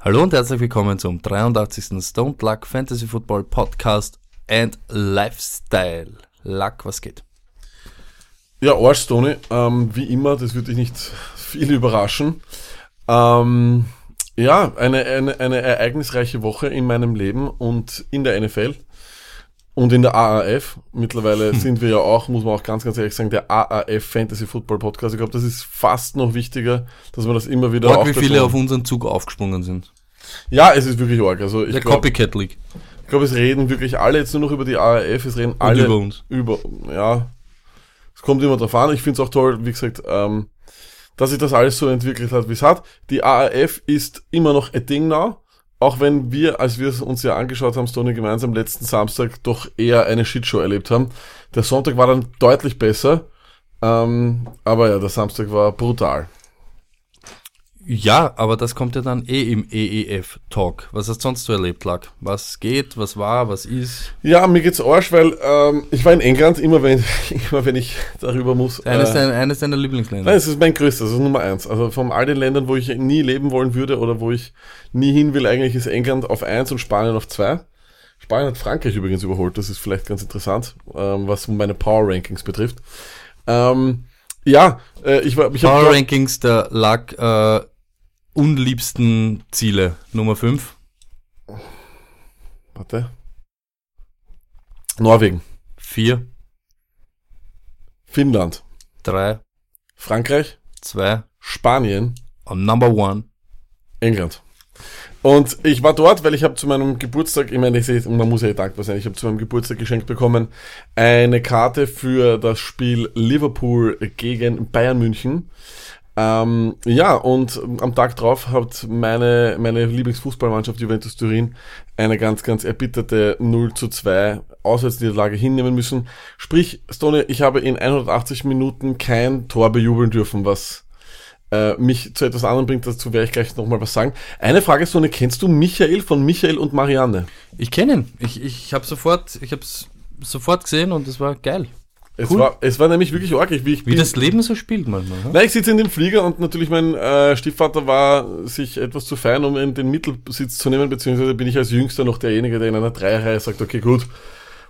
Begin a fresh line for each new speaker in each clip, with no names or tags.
Hallo und herzlich willkommen zum 83. Stone Luck Fantasy Football Podcast and Lifestyle. Luck, was geht?
Ja, Arsch, Tony, ähm, wie immer, das würde dich nicht viel überraschen. Ähm, ja, eine, eine, eine ereignisreiche Woche in meinem Leben und in der NFL und in der AAF. Mittlerweile hm. sind wir ja auch, muss man auch ganz, ganz ehrlich sagen, der AAF Fantasy Football Podcast. Ich glaube, das ist fast noch wichtiger, dass man das immer wieder
Org, wie viele auf unseren Zug aufgesprungen sind.
Ja, es ist wirklich arg. Also ich
der glaub, Copycat League.
Ich glaube, es reden wirklich alle jetzt nur noch über die AAF, es reden alle
und über uns.
Über, ja, es kommt immer drauf an. Ich finde es auch toll, wie gesagt, ähm, dass sich das alles so entwickelt hat, wie es hat. Die AAF ist immer noch a Ding now. Auch wenn wir, als wir es uns ja angeschaut haben, Stony gemeinsam letzten Samstag doch eher eine Shitshow erlebt haben. Der Sonntag war dann deutlich besser. Ähm, aber ja, der Samstag war brutal.
Ja, aber das kommt ja dann eh im EEF-Talk. Was hast du sonst so erlebt, Lack? Was geht, was war, was ist?
Ja, mir geht's Arsch, weil ähm, ich war in England, immer wenn, immer wenn ich darüber muss.
Eines, äh, deiner, eines deiner Lieblingsländer?
Nein, es ist mein größtes, das ist Nummer eins. Also von all den Ländern, wo ich nie leben wollen würde oder wo ich nie hin will, eigentlich ist England auf eins und Spanien auf zwei. Spanien hat Frankreich übrigens überholt, das ist vielleicht ganz interessant, ähm, was meine Power Rankings betrifft. Ähm, ja, äh, ich war. Ich
Power Rankings, der lag äh, unliebsten Ziele. Nummer 5.
Warte. Norwegen.
4.
Finnland.
3.
Frankreich.
2.
Spanien.
Und Number 1.
England. Und ich war dort, weil ich habe zu meinem Geburtstag, ich meine, man muss ja dankbar sein, ich habe zu meinem Geburtstag geschenkt bekommen eine Karte für das Spiel Liverpool gegen Bayern München. Ähm, ja, und am Tag drauf hat meine, meine Lieblingsfußballmannschaft Juventus Turin eine ganz, ganz erbitterte 0 zu 2 Auswärtsniederlage hinnehmen müssen. Sprich, Stone, ich habe in 180 Minuten kein Tor bejubeln dürfen, was äh, mich zu etwas anderem bringt. Dazu werde ich gleich nochmal was sagen. Eine Frage, Stone, kennst du Michael von Michael und Marianne?
Ich kenne ihn. Ich, ich habe sofort, ich habe sofort gesehen und es war geil.
Es, cool. war, es war nämlich wirklich arg.
Wie, ich wie das Leben so spielt manchmal.
Nein, ich sitze in dem Flieger und natürlich mein äh, Stiefvater war sich etwas zu fein, um in den Mittelsitz zu nehmen, beziehungsweise bin ich als Jüngster noch derjenige, der in einer Dreierreihe sagt, okay, gut,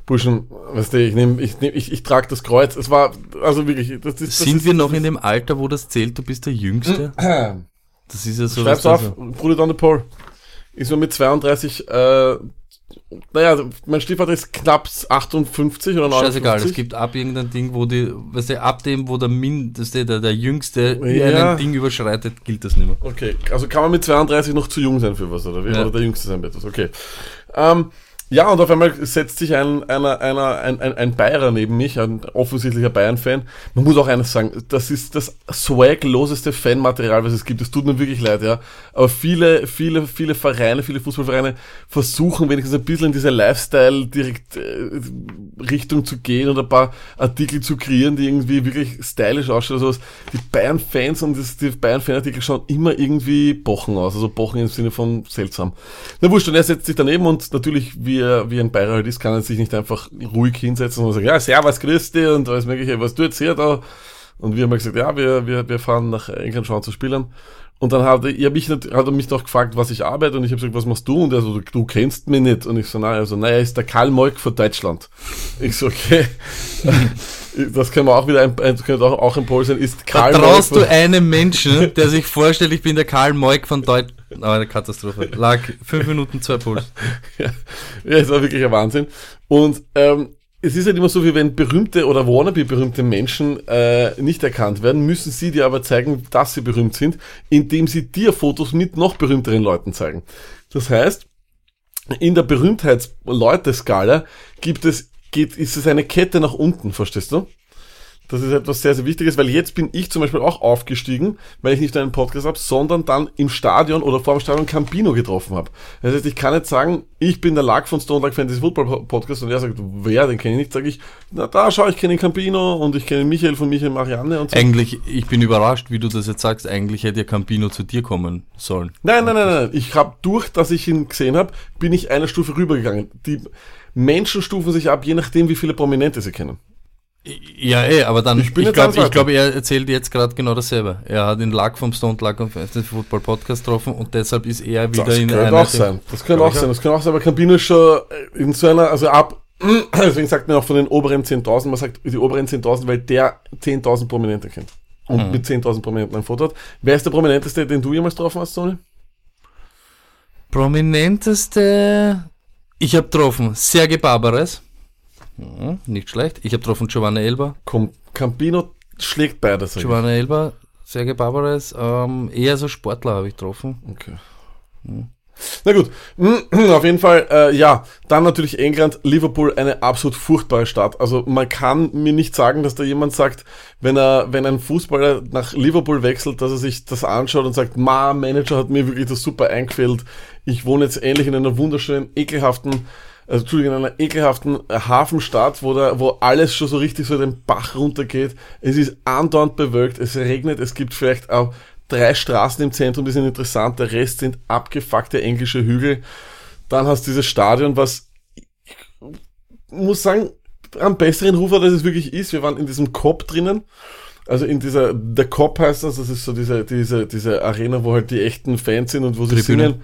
Burschen, weißt du, ich nehme, ich, nehm, ich, ich trage das Kreuz. Es war, also wirklich,
das, das, das Sind ist, wir noch in dem Alter, wo das zählt, du bist der Jüngste?
Das ist ja so. Schreib's auf, so. put it on the poll. Ist man mit 32 äh, naja, mein Stiefvater ist knapp 58 oder 59.
Scheißegal, es gibt ab irgendein Ding, wo die, weißt du, ab dem, wo der Mindeste, der, der Jüngste ja. ein Ding überschreitet, gilt das nicht mehr.
Okay, also kann man mit 32 noch zu jung sein für was, oder wie? Ja. Oder der Jüngste sein wird das, okay. Ähm, ja, und auf einmal setzt sich ein, einer, einer, ein, ein, ein Bayer neben mich, ein offensichtlicher Bayern-Fan. Man muss auch eines sagen, das ist das swagloseste Fanmaterial, was es gibt. Es tut mir wirklich leid, ja. Aber viele, viele, viele Vereine, viele Fußballvereine versuchen wenigstens ein bisschen in diese Lifestyle-Richtung äh, zu gehen und ein paar Artikel zu kreieren, die irgendwie wirklich stylisch ausschauen. Also die Bayern-Fans und das, die Bayern-Fanartikel schauen immer irgendwie bochen aus. Also bochen im Sinne von seltsam. Na wurscht, und er setzt sich daneben und natürlich, wie wie, wie ein halt ist, kann er sich nicht einfach ruhig hinsetzen und sagen, ja, servus, dich und alles mögliche, was jetzt hier da? Und wir haben gesagt, ja, wir, wir, wir fahren nach England schauen zu spielen. Und dann hat er, mich, hat er mich noch gefragt, was ich arbeite und ich habe gesagt, was machst du? Und er so, du kennst mich nicht. Und ich so, nein, also, er ist der Karl Moik von Deutschland. Ich so, okay. das können wir auch wieder, ein, könnte auch, auch ein Pol sein, ist
Karl Vertraust du einem Menschen, der sich vorstellt, ich bin der Karl Moik von Deutschland? Aber eine Katastrophe. Lag fünf Minuten zwei Puls.
ja, ja, es war wirklich ein Wahnsinn. Und ähm, es ist halt immer so, wie wenn berühmte oder wannabe berühmte Menschen äh, nicht erkannt werden, müssen sie dir aber zeigen, dass sie berühmt sind, indem sie dir Fotos mit noch berühmteren Leuten zeigen. Das heißt, in der Berühmtheits-Leute-Skala gibt es, geht, ist es eine Kette nach unten, verstehst du? Das ist etwas sehr, sehr Wichtiges, weil jetzt bin ich zum Beispiel auch aufgestiegen, weil ich nicht einen Podcast habe, sondern dann im Stadion oder vor dem Stadion Campino getroffen habe. Das heißt, ich kann nicht sagen, ich bin der Lack von Stone Luck Fantasy Football Podcast und er sagt, wer, den kenne ich nicht, sage ich, na da schau, ich kenne den Campino und ich kenne Michael von Michael Marianne und
so. Eigentlich, ich bin überrascht, wie du das jetzt sagst, eigentlich hätte ja Campino zu dir kommen sollen.
Nein, nein, nein, nein, ich habe durch, dass ich ihn gesehen habe, bin ich eine Stufe rübergegangen. Die Menschen stufen sich ab, je nachdem, wie viele Prominente sie kennen.
Ja, eh, aber dann,
Ich
ich, glaube, glaub, er erzählt jetzt gerade genau dasselbe. Er hat den Lack vom Stone Luck und Fantasy Football Podcast getroffen und deshalb ist er wieder
Das
in
könnte
einer.
auch sein. Das könnte auch sein. Das könnte auch sein, aber Campino ist schon äh, in so einer, also ab, deswegen sagt man auch von den oberen 10.000, man sagt die oberen 10.000, weil der 10.000 Prominente kennt. Und
Mhm.
mit 10.000 Prominenten ein Foto hat. Wer ist der prominenteste, den du jemals getroffen hast, Tony?
Prominenteste. Ich habe getroffen Sergei Barbares. Mhm, nicht schlecht. Ich habe getroffen Giovanni Elba.
Komm, Campino schlägt beide, sag ich.
Giovanni Elba, Sergei Barbares. Ähm, eher so Sportler habe ich getroffen.
Okay. Na gut, auf jeden Fall, äh, ja, dann natürlich England, Liverpool, eine absolut furchtbare Stadt. Also man kann mir nicht sagen, dass da jemand sagt, wenn er, wenn ein Fußballer nach Liverpool wechselt, dass er sich das anschaut und sagt, ma, Manager hat mir wirklich das super eingefällt. Ich wohne jetzt ähnlich in einer wunderschönen, ekelhaften, also Entschuldigung, in einer ekelhaften Hafenstadt, wo da, wo alles schon so richtig so den Bach runtergeht. Es ist andauernd bewölkt, es regnet, es gibt vielleicht auch drei Straßen im Zentrum, die sind interessant, der Rest sind abgefuckte englische Hügel. Dann hast du dieses Stadion, was ich muss sagen, am besseren Ruf hat, als es wirklich ist. Wir waren in diesem Cop drinnen. Also in dieser, der Cop heißt das, das ist so diese, diese, diese Arena, wo halt die echten Fans sind und wo sie
Tribüne.
singen.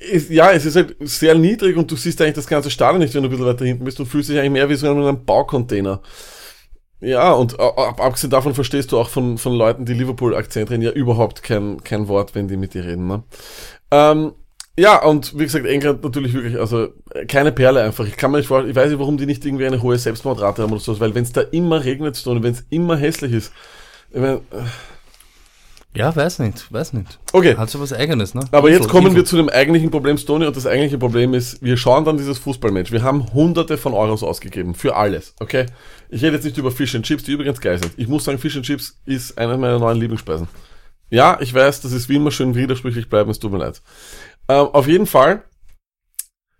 Ist, ja, es ist halt sehr niedrig und du siehst eigentlich das ganze Stadion nicht, wenn du ein bisschen weiter hinten bist. Du fühlst dich eigentlich mehr wie so in einem Baucontainer. Ja, und ab, abgesehen davon verstehst du auch von, von Leuten, die Liverpool-Akzent reden, ja überhaupt kein, kein Wort, wenn die mit dir reden. Ne? Ähm, ja, und wie gesagt, England natürlich wirklich, also äh, keine Perle einfach. Ich kann mir nicht vorstellen, ich weiß nicht, warum die nicht irgendwie eine hohe Selbstmordrate haben oder so, weil wenn es da immer regnet und wenn es immer hässlich ist. Ich mein, äh,
Ja, weiß nicht, weiß nicht.
okay,
Hat so was Eigenes, ne?
aber jetzt kommen
Info.
wir zu dem eigentlichen Problem, Stoney, und das eigentliche Problem ist, wir schauen dann dieses Fußballmatch. Wir haben hunderte von Euros ausgegeben für alles, okay? Ich rede jetzt nicht über Fish and Chips, die übrigens geil sind. Ich muss sagen, Fish and Chips ist eine meiner neuen Lieblingsspeisen. Ja, ich weiß, das ist wie immer schön widersprüchlich bleiben, es tut mir leid. Ähm, auf jeden Fall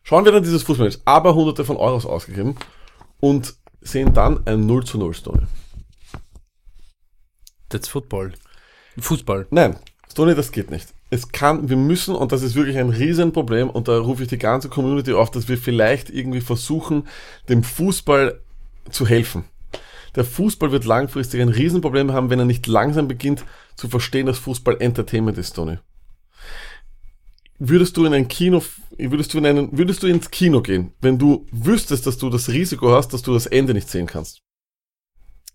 schauen wir dann dieses Fußballmatch, aber hunderte von Euros ausgegeben und sehen dann ein 0 zu 0 Story.
That's Football. Fußball.
Nein, Stoney, das geht nicht. Es kann, wir müssen, und das ist wirklich ein Riesenproblem, und da rufe ich die ganze Community auf, dass wir vielleicht irgendwie versuchen, dem Fußball zu helfen. Der Fußball wird langfristig ein Riesenproblem haben, wenn er nicht langsam beginnt zu verstehen, dass Fußball Entertainment ist, Tony. Würdest du in ein Kino, würdest du in einen, würdest du ins Kino gehen, wenn du wüsstest, dass du das Risiko hast, dass du das Ende nicht sehen kannst?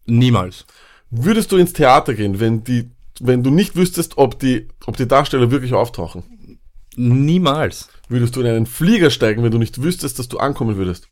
Niemals.
Würdest du ins Theater gehen, wenn die, wenn du nicht wüsstest, ob die, ob die Darsteller wirklich auftauchen?
Niemals.
Würdest du in einen Flieger steigen, wenn du nicht wüsstest, dass du ankommen würdest?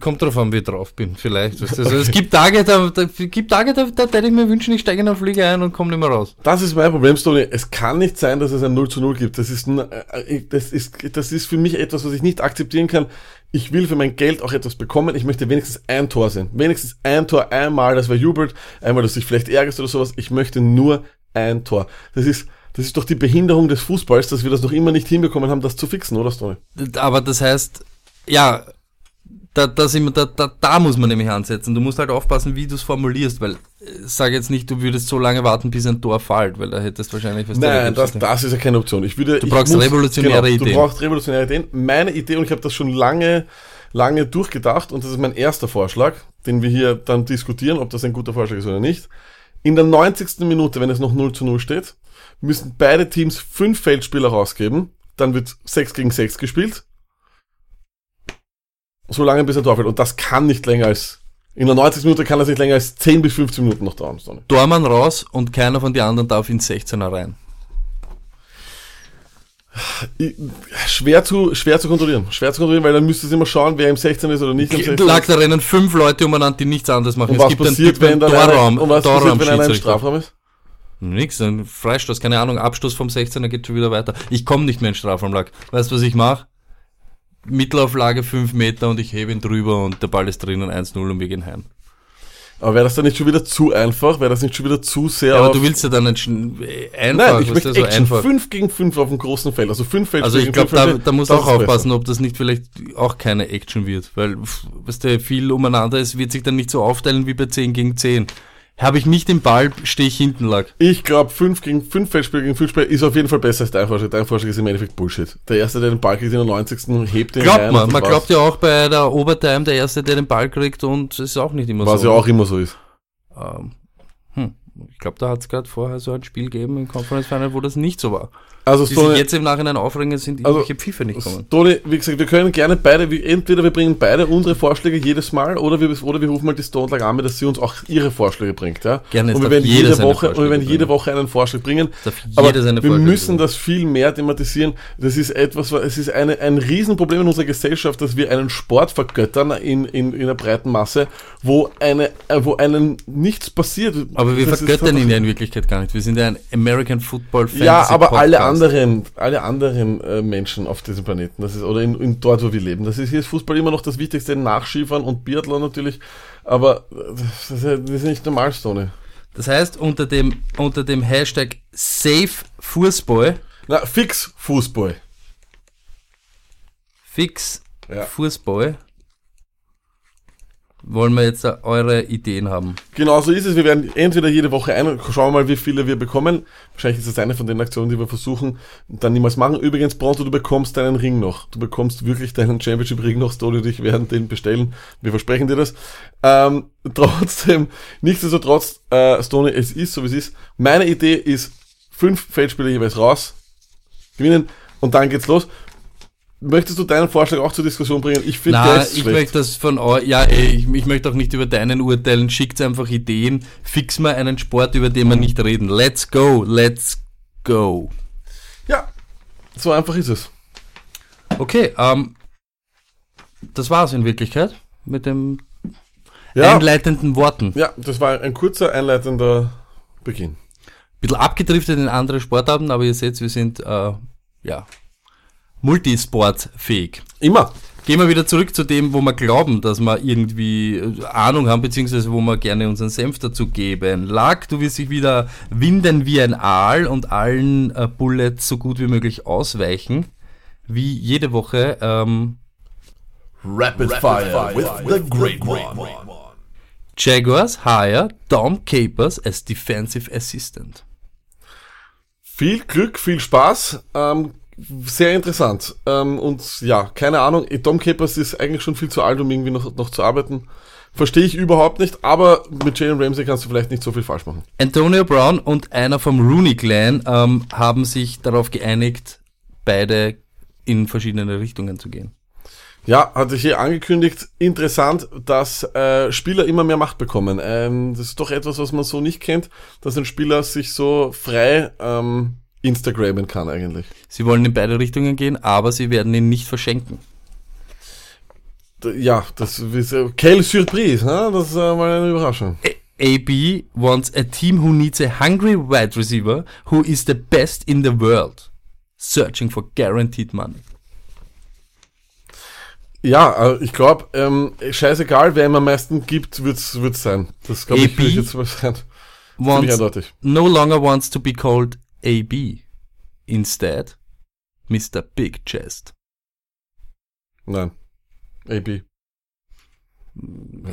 Kommt drauf an, wie ich drauf bin, vielleicht. weißt du. Also es gibt Tage, da, da gibt Tage, da, da hätte ich mir wünschen, ich steige in einen Flieger ein und komme nicht mehr raus.
Das ist mein Problem, Stoney. Es kann nicht sein, dass es ein 0 zu 0 gibt. Das ist, äh, das ist, das ist für mich etwas, was ich nicht akzeptieren kann. Ich will für mein Geld auch etwas bekommen. Ich möchte wenigstens ein Tor sehen. Wenigstens ein Tor, einmal, das wer jubelt, einmal, dass dich vielleicht ärgerst oder sowas. Ich möchte nur ein Tor. Das ist, das ist doch die Behinderung des Fußballs, dass wir das noch immer nicht hinbekommen haben, das zu fixen, oder Stoney?
Aber das heißt, ja, da, da, sind wir, da, da, da muss man nämlich ansetzen. Du musst halt aufpassen, wie du es formulierst, weil äh, sag jetzt nicht, du würdest so lange warten, bis ein Tor fällt, weil da hättest wahrscheinlich was
Nein, das, das ist ja keine Option. Ich würde,
Du brauchst revolutionäre
genau,
Ideen.
Du brauchst revolutionäre Ideen. Meine Idee, und ich habe das schon lange, lange durchgedacht, und das ist mein erster Vorschlag, den wir hier dann diskutieren, ob das ein guter Vorschlag ist oder nicht. In der 90. Minute, wenn es noch 0 zu 0 steht, müssen beide Teams fünf Feldspieler rausgeben. Dann wird 6 gegen 6 gespielt. So lange bis ein Tor fällt. Und das kann nicht länger als, in der 90. Minute kann das nicht länger als 10 bis 15 Minuten noch dauern. Sonny.
Dormann raus und keiner von den anderen darf ins 16er rein.
Schwer zu, schwer zu kontrollieren. Schwer zu kontrollieren, weil dann müsstest du immer schauen, wer im 16 ist oder nicht im 16
Lag da rennen fünf Leute umeinander, die nichts anderes machen.
Und was passiert, wenn dann
Torraum,
und was passiert, wenn einer im. Strafraum ist?
Nix, ein Freistoß, keine Ahnung, Abstoß vom 16er geht schon wieder weiter. Ich komme nicht mehr in den Strafraum lag. Weißt du, was ich mache? Mittelauflage 5 Meter und ich hebe ihn drüber und der Ball ist drinnen 1-0 und wir gehen heim.
Aber wäre das dann nicht schon wieder zu einfach? Wäre das nicht schon wieder zu sehr
Ja, aber du willst ja dann nicht einfach,
Nein, ich möchte
so
Action.
einfach.
5 gegen 5 auf dem großen Feld. Also 5 Feld
Also ich glaube, da, da musst du auch
ist besser.
aufpassen, ob das nicht vielleicht auch keine Action wird. Weil, pff, weißt du, viel umeinander ist, wird sich dann nicht so aufteilen wie bei 10 gegen 10. Habe ich nicht den Ball, stehe ich hinten lag.
Ich glaube, 5 gegen 5 Feldspieler gegen 5 Spieler ist auf jeden Fall besser als dein Vorschlag. Dein Vorschlag ist im Endeffekt Bullshit. Der Erste, der den Ball kriegt in der 90. hebt den
Glaubt
rein
man. Man
das
glaubt ja auch bei der Overtime, der Erste, der den Ball kriegt und es ist auch nicht immer
Was
so.
ja auch immer so ist.
Ähm, hm. Ich glaube, da hat es gerade vorher so ein Spiel gegeben im Conference Final, wo das nicht so war.
Also
Die sich
Stone,
jetzt im Nachhinein aufregen, sind
Also,
irgendwelche Pfiffe nicht kommen.
Stone, wie gesagt, wir können gerne beide, wie, entweder wir bringen beide unsere Vorschläge jedes Mal oder wir, oder wir rufen mal die Stone Lag an, dass sie uns auch ihre Vorschläge bringt. Ja?
Gerne,
und wir werden jede Woche, und wir werden jede. Woche einen Vorschlag bringen. Aber wir
Vorschläge
müssen
bringen.
das viel mehr thematisieren. Das ist etwas, es ist eine, ein Riesenproblem in unserer Gesellschaft, dass wir einen Sport vergöttern in, in, in der breiten Masse, wo eine, äh, wo einem nichts passiert.
Aber wir
Das
vergöttern ihn ja in Wirklichkeit gar nicht. Wir sind ja ein American Football Fantasy
Ja, aber alle
Podcast.
Anderen, alle anderen äh, Menschen auf diesem Planeten, das ist, oder in, in dort, wo wir leben, das ist hier ist Fußball immer noch das Wichtigste, nach Skifahren und Biathlon natürlich, aber äh, das ist, das ist nicht normal, Stone.
Das heißt, unter dem, unter dem Hashtag Safe Fußball,
Na, fix Fußball.
fix
Ja.
Fußball, wollen wir jetzt da eure Ideen haben.
Genau so ist es. Wir werden entweder jede Woche ein, schauen mal, wie viele wir bekommen. Wahrscheinlich ist das eine von den Aktionen, die wir versuchen, dann niemals machen. Übrigens, Bronto, du bekommst deinen Ring noch. Du bekommst wirklich deinen Championship-Ring noch, Stone und ich werden den bestellen. Wir versprechen dir das. Ähm, trotzdem, nichtsdestotrotz, äh, Stone, es ist so wie es ist. Meine Idee ist, fünf Feldspieler jeweils raus, gewinnen und dann geht's los. Möchtest du deinen Vorschlag auch zur Diskussion bringen? Ich finde, ist
ich
schlecht.
möchte das von euch, ja, ich, ich möchte auch nicht über deinen urteilen. Schickt einfach Ideen. Fix mal einen Sport, über den wir nicht reden. Let's go, let's go.
Ja, so einfach ist es.
Okay, ähm, das war's in Wirklichkeit mit den
Ja.
einleitenden Worten.
Ja, das war ein kurzer einleitender Beginn.
Bisschen abgedriftet in andere Sportarten, aber ihr seht, wir sind, äh, ja, multisportfähig.
Immer.
Gehen wir wieder zurück zu dem, wo wir glauben, dass wir irgendwie äh, Ahnung haben, beziehungsweise wo wir gerne unseren Senf dazu geben. Lack, du wirst dich wieder winden wie ein Aal und allen äh, Bullets so gut wie möglich ausweichen. Wie jede Woche. Ähm,
Rapid, Fire, with, the Great One.
Jaguars hire Dom Capers as Defensive Assistant.
Viel Glück, viel Spaß. Ähm, sehr interessant. Ähm, und ja, keine Ahnung, Tom Capers ist eigentlich schon viel zu alt, um irgendwie noch, noch zu arbeiten. Verstehe ich überhaupt nicht, aber mit Jalen Ramsey kannst du vielleicht nicht so viel falsch machen.
Antonio Brown und einer vom Rooney Clan ähm, haben sich darauf geeinigt, beide in verschiedene Richtungen zu gehen.
Ja, hatte ich hier angekündigt. Interessant, dass äh, Spieler immer mehr Macht bekommen. Ähm, das ist doch etwas, was man so nicht kennt, dass ein Spieler sich so frei ähm, Instagrammen kann eigentlich.
Sie wollen in beide Richtungen gehen, aber sie werden ihn nicht verschenken.
Ja, das ist äh, quelle Surprise, ne? das ist äh, mal eine Überraschung.
AB wants a team who needs a hungry wide receiver who is the best in the world, searching for guaranteed money.
Ja, äh, ich glaube, ähm, scheißegal, wer ihm am meisten gibt, wird's wird's sein. Das glaube ich, ich jetzt mal sein.
Wants, no longer wants to be called AB. Instead, Mr. Big Chest.
Nein. AB.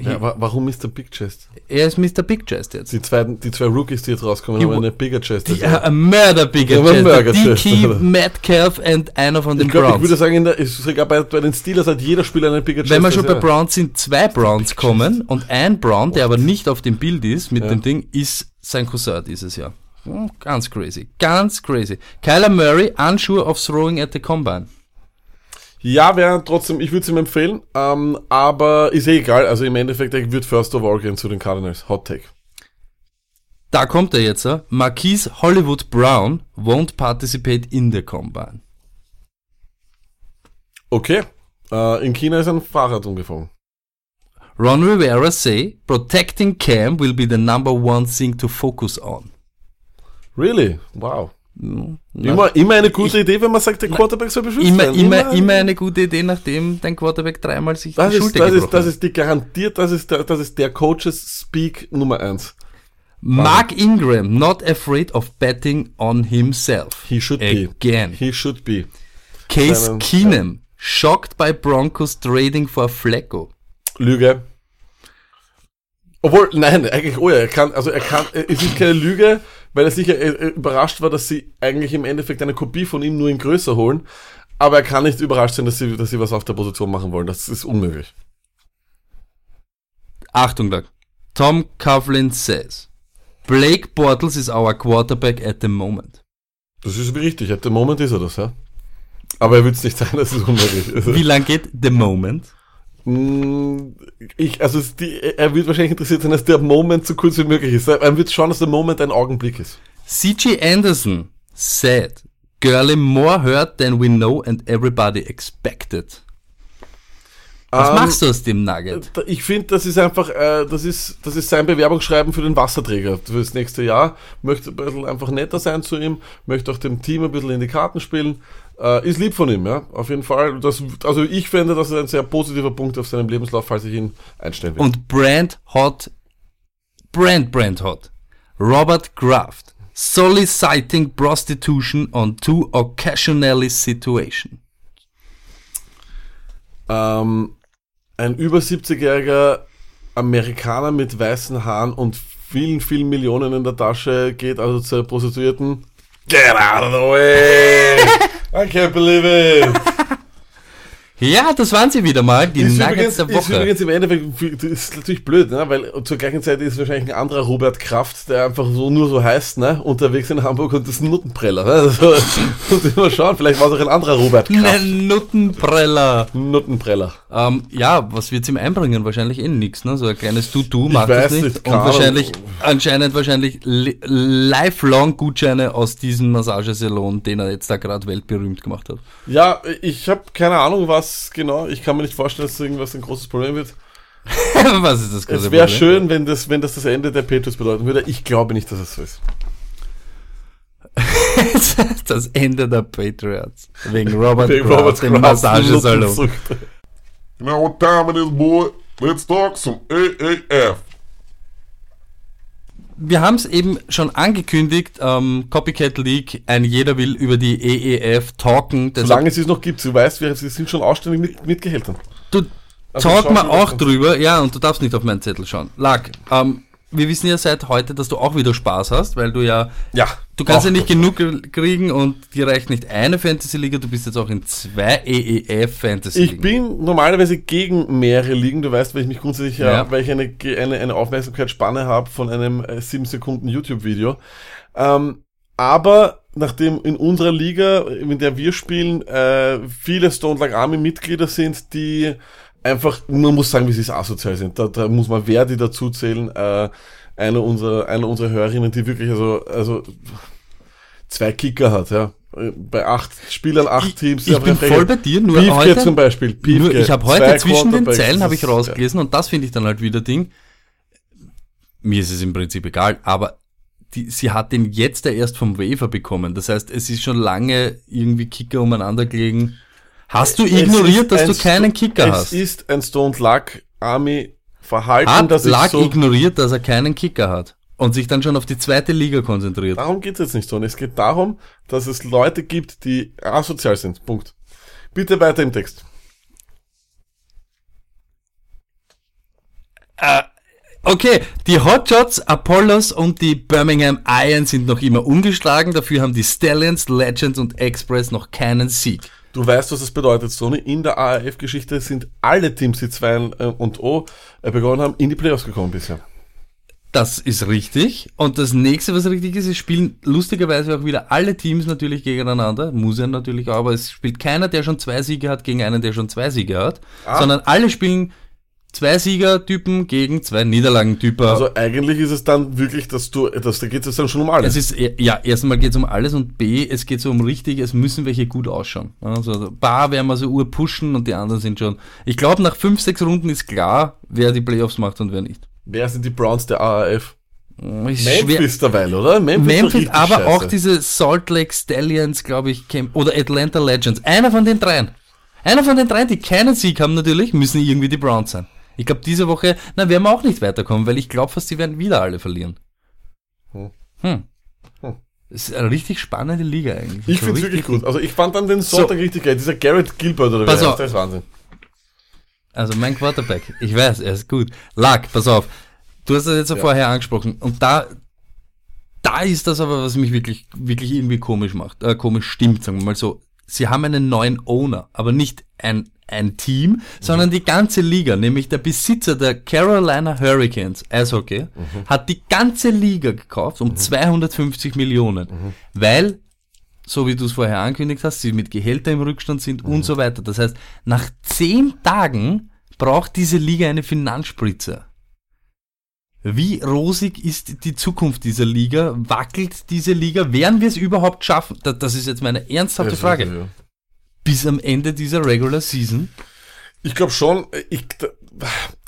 Ja, wa warum Mr. Big Chest?
Er ist Mr. Big Chest jetzt.
Die zwei, die zwei Rookies, die jetzt rauskommen, haben eine Bigger Chest.
Die,
als er.
a murder bigger
Ja,
Chest.
Murder oder?
Metcalf und einer von den
ich glaube, ich würde
Browns.
sagen, in der, ist sogar bei, bei den Steelers hat jeder Spieler eine Bigger Chest.
Wenn wir schon bei
er.
Browns sind, zwei Browns kommen und ein Brown, der aber nicht auf dem Bild ist mit dem Ding, ist sein Cousin dieses Jahr. Hm, Ganz crazy. Ganz crazy. Kyler Murray, unsure of throwing at the combine.
Ja, wäre trotzdem, ich würde es ihm empfehlen, ähm, aber ist eh egal. Also im Endeffekt, er wird First of All gehen zu den Cardinals. Hot Take.
Da kommt er jetzt. äh. Marquise Hollywood Brown won't participate in the combine.
Okay. Äh, in China ist ein Fahrrad umgefallen.
Ron Rivera say protecting Cam will be the number one thing to focus on.
Really? Wow.
Na,
Immer, immer eine gute Idee, wenn man sagt, der Quarterback soll beschützt
immer,
werden.
immer, immer eine gute Idee, nachdem dein Quarterback dreimal sich
Das
die
ist,
Schulter
das, ist,
gebrochen
das
hat.
ist die garantiert, das ist der, das ist der Coaches Speak Nummer eins.
Mark Ingram not afraid of betting on himself.
He should be.
Again.
He should be.
Case
Seinen-
Keenum shocked by Broncos trading for Flecko.
Lüge. Obwohl, nein, eigentlich, oh ja, er kann, also er kann, es ist keine Lüge, weil er sicher äh, überrascht war, dass sie eigentlich im Endeffekt eine Kopie von ihm nur in größer holen. Aber er kann nicht überrascht sein, dass sie, dass sie was auf der Position machen wollen. Das ist unmöglich.
Achtung, Doug. Tom Coughlin says, Blake Bortles is our quarterback at the moment.
Das ist richtig. At the moment ist er das, ja. Aber er will es nicht sein, das ist unmöglich.
Wie lang geht the moment?
Mm, Ich, also die, er wird wahrscheinlich interessiert sein, dass der Moment so kurz wie möglich ist. Er wird schauen, dass der Moment ein Augenblick ist.
CJ Anderson said, Gurley more hurt than we know and everybody expected. Was
Ähm,
machst du aus dem Nugget?
Ich finde, das ist einfach, äh, das ist, das ist sein Bewerbungsschreiben für den Wasserträger für das nächste Jahr. Möchte ein bisschen einfach netter sein zu ihm, möchte auch dem Team ein bisschen in die Karten spielen. Äh, ist lieb von ihm, ja, auf jeden Fall. Das, also ich finde, das ist ein sehr positiver Punkt auf seinem Lebenslauf, falls ich ihn einstellen will.
Und Brand Hot, Brand Brand Hot, Robert Kraft, soliciting prostitution on two occasionally situation.
Ähm, ein über 70-jähriger Amerikaner mit weißen Haaren und vielen, vielen Millionen in der Tasche geht also zur Prostituierten. Get out of the way! I can't believe it!
Ja, das waren sie wieder mal, die
Ist
Nuggets
übrigens,
der
ist
Woche.
übrigens im Endeffekt ist natürlich blöd, ne? weil zur gleichen Zeit ist wahrscheinlich ein anderer Robert Kraft, der einfach so nur so heißt, ne? unterwegs in Hamburg und das ist ein Nuttenpreller. Ne? Also, muss mal schauen, vielleicht war es auch ein anderer Robert Kraft.
Ein Nuttenpreller.
Nuttenpreller.
Ähm, ja, was wird's ihm einbringen? Wahrscheinlich eh nix, ne? So ein kleines Tutu macht das nicht.
nicht,
Und wahrscheinlich, anscheinend wahrscheinlich li- lifelong Gutscheine aus diesem Massagesalon, den er jetzt da gerade weltberühmt gemacht hat.
Ja, ich habe keine Ahnung, was genau. Ich kann mir nicht vorstellen, dass irgendwas ein großes Problem wird.
was ist das große
Es wäre schön, wenn das, wenn das das Ende der Patriots bedeuten würde. Ich glaube nicht, dass es so ist.
das Ende der Patriots. Wegen Robert,
Wegen
Kraft
Robert
im Massagesalon.
Know what time it is, boy? Let's talk some AAF.
Wir haben es eben schon angekündigt, ähm, Copycat League, ein jeder will über die EEF talken.
Solange es es noch gibt, du weißt, wir, sind schon ausständig mit, mit Gehältern.
Du
Also
talk mal auch drüber, ja, und du darfst nicht auf meinen Zettel schauen. Lack, ähm, wir wissen ja seit heute, dass du auch wieder Spaß hast, weil du ja,
Ja.
du kannst ja nicht genug kriegen und dir reicht nicht eine Fantasy-Liga, du bist jetzt auch in zwei EEF Fantasy-Ligen.
Ich bin normalerweise gegen mehrere Ligen. Du weißt, weil ich mich grundsätzlich, ja. Weil ich eine, eine, eine Aufmerksamkeitsspanne habe von einem äh, 7 Sekunden YouTube-Video. Ähm, aber nachdem in unserer Liga, in der wir spielen, äh, viele Stone Like Army Mitglieder sind, die einfach, man muss sagen, wie sie es asozial sind. Da, da muss man Verdi dazu zählen. Äh, eine unserer, eine unserer Hörerinnen, die wirklich also, also zwei Kicker hat, ja. Bei acht Spielern, acht
ich,
Teams.
ich bin voll bei dir, nur
Piefke
heute,
zum Beispiel. Piefke,
nur, ich habe heute zwischen den Zeilen habe ich rausgelesen und das finde ich dann halt wieder Ding. Mir ist es im Prinzip egal, aber die, sie hat den jetzt ja erst vom Waiver bekommen. Das heißt, es ist schon lange irgendwie Kicker umeinander gelegen. Hast du
Es
ignoriert, dass du keinen Kicker
es
hast?
ist ein Stone Luck Army Verhalten,
Hat
dass
Lack
so,
ignoriert, dass er keinen Kicker hat und sich dann schon auf die zweite Liga konzentriert.
darum geht's jetzt nicht so. Und es geht darum, dass es Leute gibt, die asozial sind. Punkt. Bitte weiter im Text.
Okay, die Hotshots, Apollos und die Birmingham Iron sind noch immer ungeschlagen. Dafür haben die Stallions, Legends und Express noch keinen Sieg.
Du weißt, was das bedeutet, Sony. In der ARF-Geschichte sind alle Teams, die 2 und O äh, begonnen haben, in die Playoffs gekommen bisher.
Das ist richtig. Und das nächste, was richtig ist, es spielen lustigerweise auch wieder alle Teams natürlich gegeneinander. Muss ja natürlich auch, aber es spielt keiner, der schon zwei Siege hat, gegen einen, der schon zwei Siege hat.
Ah.
Sondern alle spielen zwei Siegertypen gegen zwei Niederlagentypen.
Also eigentlich ist es dann wirklich, dass du, dass, da geht es dann schon um alles.
Es ist, ja, erstmal geht es um alles und B, es geht so um richtig, es müssen welche gut ausschauen. Also, paar werden wir so ur pushen und die anderen sind schon. Ich glaube, nach fünf, sechs Runden ist klar, wer die Playoffs macht und wer nicht.
Wer sind die Browns der ARF?
Ist schwer.
Memphis derweil, oder? Memphis,
Memphis, aber
scheiße.
auch diese Salt Lake Stallions, glaube ich, oder Atlanta Legends. Einer von den dreien. Einer von den dreien, die keinen Sieg haben natürlich, müssen irgendwie die Browns sein. Ich glaube, diese Woche, na, werden wir auch nicht weiterkommen, weil ich glaube fast, die werden wieder alle verlieren.
Hm.
Hm.
Hm.
Das ist eine richtig spannende Liga eigentlich.
Ich
So
find's
richtig
wirklich gut. Also ich fand dann den Sonntag richtig geil. Dieser Garrett Gilbert oder heißt, der ist Wahnsinn.
Also mein Quarterback, ich weiß, er ist gut. Lack, pass auf. Du hast das jetzt ja. vorher angesprochen. Und da, da ist das aber, was mich wirklich, wirklich irgendwie komisch macht, äh, komisch stimmt, sagen wir mal so. Sie haben einen neuen Owner, aber nicht ein, ein Team, sondern die ganze Liga, nämlich der Besitzer der Carolina Hurricanes, Eishockey, mhm. hat die ganze Liga gekauft um mhm. 250 Millionen, mhm. weil, so wie du es vorher angekündigt hast, sie mit Gehälter im Rückstand sind und mhm. so weiter. Das heißt, nach zehn Tagen braucht diese Liga eine Finanzspritze. Wie rosig ist die Zukunft dieser Liga? Wackelt diese Liga? Werden wir es überhaupt schaffen? Das ist jetzt meine ernsthafte Frage. Ja. Bis am Ende dieser Regular Season?
Ich glaube schon. Ich,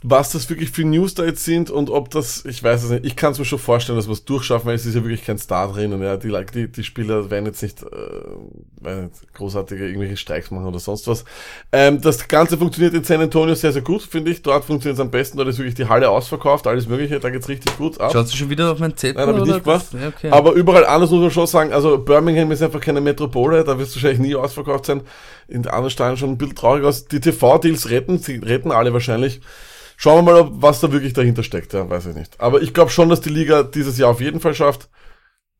was das wirklich für News da jetzt sind und ob das, ich weiß es nicht, ich kann es mir schon vorstellen, dass wir es durchschaffen, weil es ist ja wirklich kein Star drin und ja, die, die, die Spieler werden jetzt nicht, äh, nicht großartige irgendwelche Streiks machen oder sonst was. Ähm, das Ganze funktioniert in San Antonio sehr, sehr gut, finde ich. Dort funktioniert es am besten, dort ist wirklich die Halle ausverkauft, alles mögliche, da geht's richtig gut ab.
Schaust du schon wieder auf mein Zettel?
Nein, habe ich nicht gemacht. Das, okay. Aber überall anders muss man schon sagen, also Birmingham ist einfach keine Metropole, da wird es wahrscheinlich nie ausverkauft sein. In anderen Steinen schon ein bisschen traurig aus. Die TV-Deals retten, sie retten alle wahrscheinlich. Schauen wir mal, was da wirklich dahinter steckt, ja, weiß ich nicht. Aber ich glaube schon, dass die Liga dieses Jahr auf jeden Fall schafft.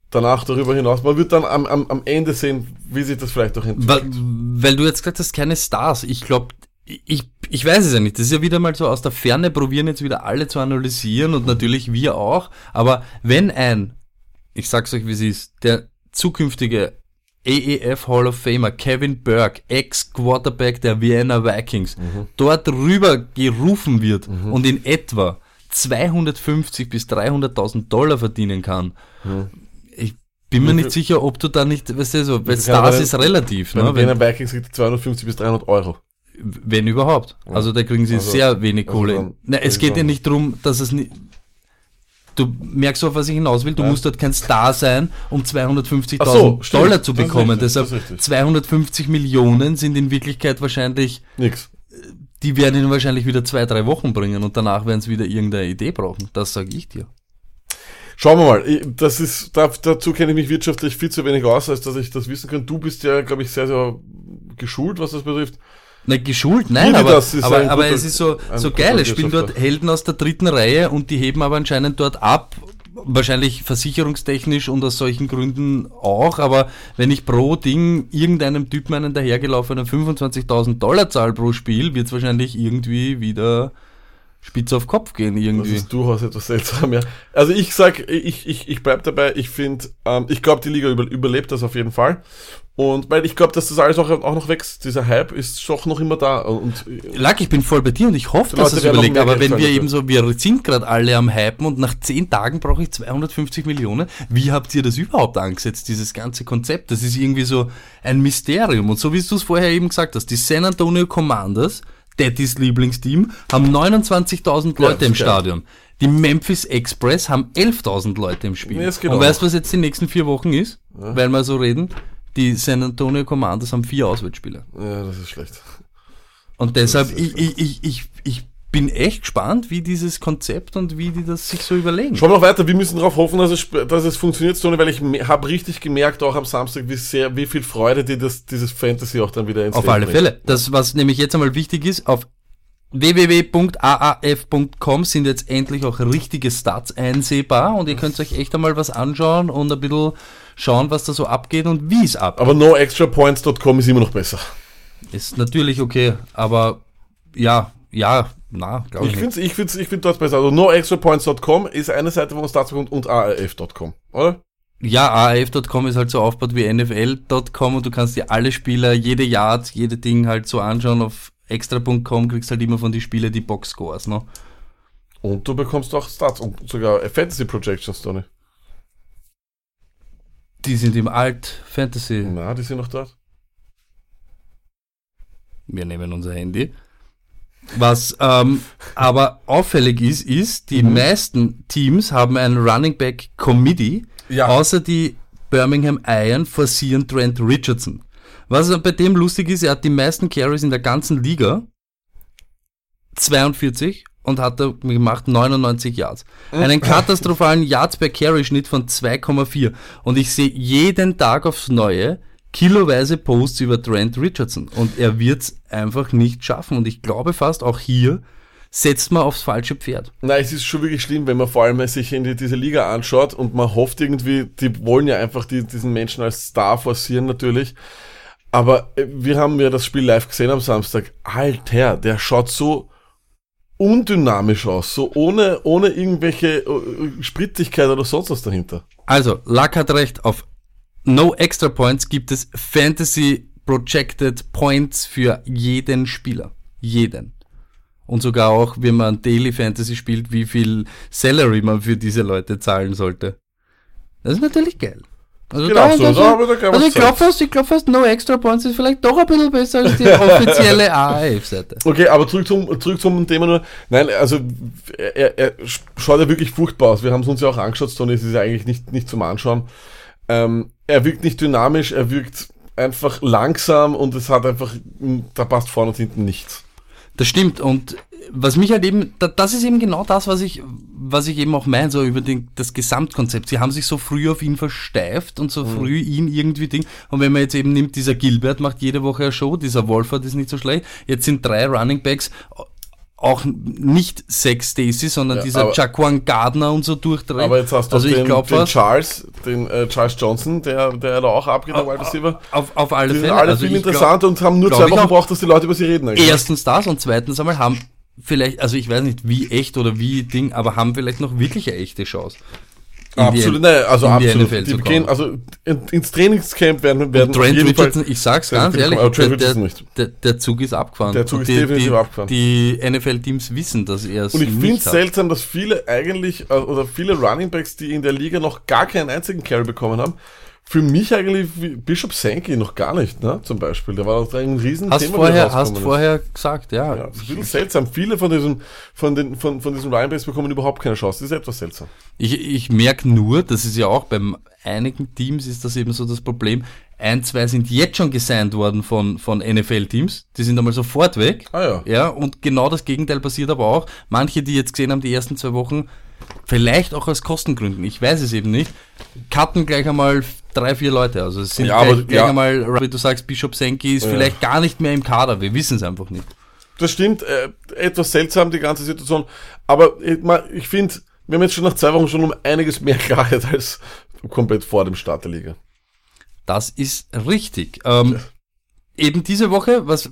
Danach darüber hinaus. Man wird dann am, am, am Ende sehen, wie sich das vielleicht auch
entwickelt. Weil, weil du jetzt gesagt hast, keine Stars. Ich glaube, ich, ich weiß es ja nicht. Das ist ja wieder mal so aus der Ferne, probieren jetzt wieder alle zu analysieren und natürlich wir auch. Aber wenn ein, ich sag's euch wie es ist, der zukünftige AEF Hall of Famer Kevin Burke, Ex-Quarterback der Vienna Vikings, mhm. dort rüber gerufen wird mhm. und in etwa 250 bis 300.000 Dollar verdienen kann. Mhm. Ich bin mir nicht sicher, ob du da nicht, weißt du, so, weil Stars ist relativ.
Ne? Vienna Vikings kriegt 250 bis 300 Euro.
Wenn überhaupt. Also da kriegen sie also, sehr wenig also Kohle. Dann, Na, es geht ja nicht darum, dass es nicht, Du merkst auf, was ich hinaus will. Du ja. musst dort kein Star sein, um 250.000 so, Dollar zu bekommen. Das Deshalb 250 Millionen sind in Wirklichkeit wahrscheinlich
nix.
Die werden ihn wahrscheinlich wieder zwei, drei Wochen bringen und danach werden sie wieder irgendeine Idee brauchen. Das sage ich dir.
Schauen wir mal. Das ist, dazu kenne ich mich wirtschaftlich viel zu wenig aus, als dass ich das wissen kann. Du bist ja, glaube ich, sehr, sehr geschult, was das betrifft.
Na, geschult, nein, aber, aber, aber es ist so, so geil. Es spielen dort Helden aus der dritten Reihe und die heben aber anscheinend dort ab. Wahrscheinlich versicherungstechnisch und aus solchen Gründen auch, aber wenn ich pro Ding irgendeinem Typen einen dahergelaufenen 25.000 Dollar zahl pro Spiel, wird es wahrscheinlich irgendwie wieder spitz auf Kopf gehen irgendwie.
Das ist durchaus etwas seltsam, ja. Also ich sag, ich, ich, ich bleib dabei, ich finde, ähm, ich glaube, die Liga über, überlebt das auf jeden Fall. Und weil ich glaube, dass das alles auch, auch noch wächst. Dieser Hype ist doch noch immer da. Und,
Lack, ich bin voll bei dir und ich hoffe, dass es überlegt. Aber wenn wir eben so, wir sind gerade alle am Hypen und nach zehn Tagen brauche ich 250 Millionen. Wie habt ihr das überhaupt angesetzt, dieses ganze Konzept? Das ist irgendwie so ein Mysterium. Und so wie du es vorher eben gesagt hast, die San Antonio Commanders, Daddys Lieblingsteam, haben 29.000 Leute ja, im Stadion. Die Memphis Express haben 11.000 Leute im Spiel. Nee, und weißt du, was jetzt die nächsten vier Wochen ist? Ja. Weil wir so reden? Die San Antonio Commanders haben vier Auswärtsspiele.
Ja, das ist schlecht.
Und deshalb, ich, ich, ich, ich, ich bin echt gespannt, wie dieses Konzept und wie die das sich so überlegen.
Schauen wir noch weiter. Wir müssen darauf hoffen, dass es, dass es funktioniert, Tony, weil ich habe richtig gemerkt, auch am Samstag, wie sehr, wie viel Freude dir das, dieses Fantasy auch dann wieder
ins Auf Leben alle bringt. Fälle. Das, was nämlich jetzt einmal wichtig ist, auf www.aaf.com sind jetzt endlich auch richtige Stats einsehbar und ihr könnt euch echt einmal was anschauen und ein bisschen schauen, was da so abgeht und wie es abgeht.
Aber noextrapoints.com ist immer noch besser.
Ist natürlich okay, aber ja, ja, na,
glaube ich. Ich finde ich find's, ich find dort besser. Also noextrapoints.com ist eine Seite, wo man Stats bekommt und aaf.com, oder?
Ja, AAF.com ist halt so aufgebaut wie NFL.com und du kannst dir alle Spieler, jede Yard, jede Ding halt so anschauen. Auf extra.com kriegst halt immer von den Spielern die Box-Scores, ne?
Und du bekommst auch Stats und sogar Fantasy Projections, Tony.
Die sind im Alt-Fantasy.
Na, die sind noch dort.
Wir nehmen unser Handy. Was ähm, aber auffällig ist, ist, die mhm. meisten Teams haben ein Running Back Committee, ja. außer die Birmingham Iron forcieren Trent Richardson. Was bei dem lustig ist, er hat die meisten Carries in der ganzen Liga. 42 und hat er gemacht 99 Yards. Einen katastrophalen Yards per Carry Schnitt von 2,4 und ich sehe jeden Tag aufs Neue kiloweise Posts über Trent Richardson und er wird es einfach nicht schaffen und ich glaube fast auch hier setzt man aufs falsche Pferd.
Nein, es ist schon wirklich schlimm, wenn man vor allem sich in die, diese Liga anschaut und man hofft irgendwie, die wollen ja einfach die, diesen Menschen als Star forcieren natürlich. Aber äh, wir haben ja das Spiel live gesehen am Samstag. Alter, der schaut so undynamisch aus, so ohne, ohne irgendwelche äh, Spritzigkeit oder sonst was dahinter.
Also, Luck hat recht, auf No Extra Points gibt es Fantasy Projected Points für jeden Spieler. Jeden. Und sogar auch, wenn man Daily Fantasy spielt, wie viel Salary man für diese Leute zahlen sollte. Das ist natürlich geil. Also,
Genau so,
das-
da gar
also ich glaube fast, ich glaube fast, No Extra Points ist vielleicht doch ein bisschen besser als die offizielle AAF-Seite.
Okay, aber zurück zum, zurück zum Thema nur. Nein, also er, er schaut ja wirklich furchtbar aus. Wir haben es uns ja auch angeschaut, Tony, es ist ja eigentlich nicht, nicht zum Anschauen. Ähm, er wirkt nicht dynamisch, er wirkt einfach langsam und es hat einfach, da passt vorne und hinten nichts.
Das stimmt. Und was mich halt eben, da- das ist eben genau das, was ich, was ich eben auch meine, so über den, das Gesamtkonzept. Sie haben sich so früh auf ihn versteift und so früh ihn irgendwie Ding. Und wenn man jetzt eben nimmt, dieser Gilbert macht jede Woche eine Show, dieser Wolfert ist nicht so schlecht. Jetzt sind drei Running Backs auch nicht Sex Stacy, sondern
Ja,
dieser Jaquan Gardner und so durchdreht.
Aber jetzt hast du
also
den,
glaube
den Charles, den äh, Charles Johnson, der, der da auch abgeht, Wide Receiver.
auf, auf alle
Die sind
Fälle.
alle
Also
viel
ich glaub-
und haben nur
glaub
zwei Wochen
auch.
gebraucht, dass die Leute über sie reden. eigentlich.
Erstens das und zweitens einmal haben vielleicht, also ich weiß nicht wie echt oder wie Ding, aber haben vielleicht noch wirklich eine echte Chance. die
Absolut, nein, also
die
absolut. Die
zu
gehen, also in, ins Trainingscamp werden, werden
Trent
auf jeden Fall-
Richardson, ich sag's ganz ehrlich,
Trent
der,
Richardson
der, der, der Zug ist abgefahren.
Der Zug
Und
ist
die,
definitiv
die,
abgefahren.
Die NFL-Teams wissen, dass er es
Und ich finde es seltsam, dass viele eigentlich, äh, oder viele Runningbacks, die in der Liga noch gar keinen einzigen Carry bekommen haben, für mich eigentlich wie Bishop Sankey noch gar nicht, ne? Zum Beispiel. Der war ein riesen
Hast
Thema,
vorher,
er
hast
ist.
vorher gesagt, ja.
Ja, das ist ein bisschen seltsam. Viele von diesen, von den, von, von diesen Runningbacks bekommen überhaupt keine Chance. Das ist etwas seltsam.
Ich, ich merke nur, das ist ja auch beim einigen Teams ist das eben so das Problem. Ein, zwei sind jetzt schon gesigned worden von, von NFL-Teams. Die sind einmal sofort weg.
Ah ja.
Ja, und genau das Gegenteil passiert aber auch. Manche, die jetzt gesehen haben, die ersten zwei Wochen, vielleicht auch aus Kostengründen, ich weiß es eben nicht, cutten gleich einmal drei, vier Leute. Also es sind
Ja,
gleich,
aber-
gleich
ja.
einmal, wie du sagst, Bishop Senki ist
Ja.
vielleicht gar nicht mehr im Kader. Wir wissen es einfach nicht.
Das stimmt, äh, etwas seltsam, die ganze Situation. Aber ich finde, wir haben jetzt schon nach zwei Wochen schon um einiges mehr Klarheit als komplett vor dem Start der Liga.
Das ist richtig. Ähm, eben diese Woche, was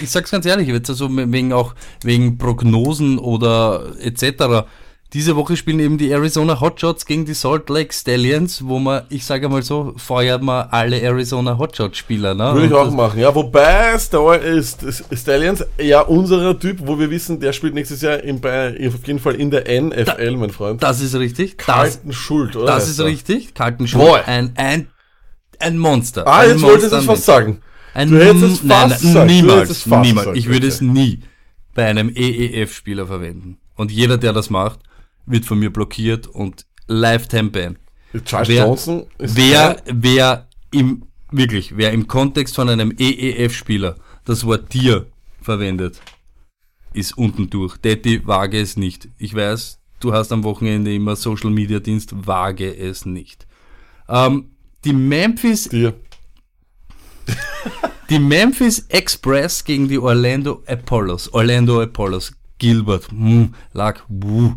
ich sag's ganz ehrlich, jetzt also wegen auch wegen Prognosen oder etc. Diese Woche spielen eben die Arizona Hotshots gegen die Salt Lake Stallions, wo man, ich sage mal so, feuert man alle Arizona Hotshot Spieler. Ne?
Würde ich auch
das-
machen, ja. Wobei Star ist, ist Stallions ja unserer Typ, wo wir wissen, der spielt nächstes Jahr in, auf jeden Fall in der NFL, mein Freund.
Das ist richtig. Das,
Kalten Schuld, oder?
das ist
er?
richtig. Kalten
Boah.
Schwur. Ein, ein, ein Monster.
Ah,
ein
jetzt wollte ich
Monster
das
an
fast sagen.
Ein
Du hättest es
nein,
fast
nein,
gesagt. Du
niemals,
es fast
niemals.
gesagt,
Ich würde
okay.
es nie bei einem EEF-Spieler verwenden. Und jeder, der das macht, wird von mir blockiert und Lifetime-Ban.
Charles
Wer-
Johnson ist
Wer, wer im, wirklich, wer im Kontext von einem EEF-Spieler das Wort Tier verwendet, ist unten durch. Detti, wage es nicht. Ich weiß, du hast am Wochenende immer Social Media Dienst, wage es nicht. Ähm, die Memphis
dir.
die Memphis Express gegen die Orlando Apollos. Orlando Apollos. Gilbert. Hm, lag. Wuh.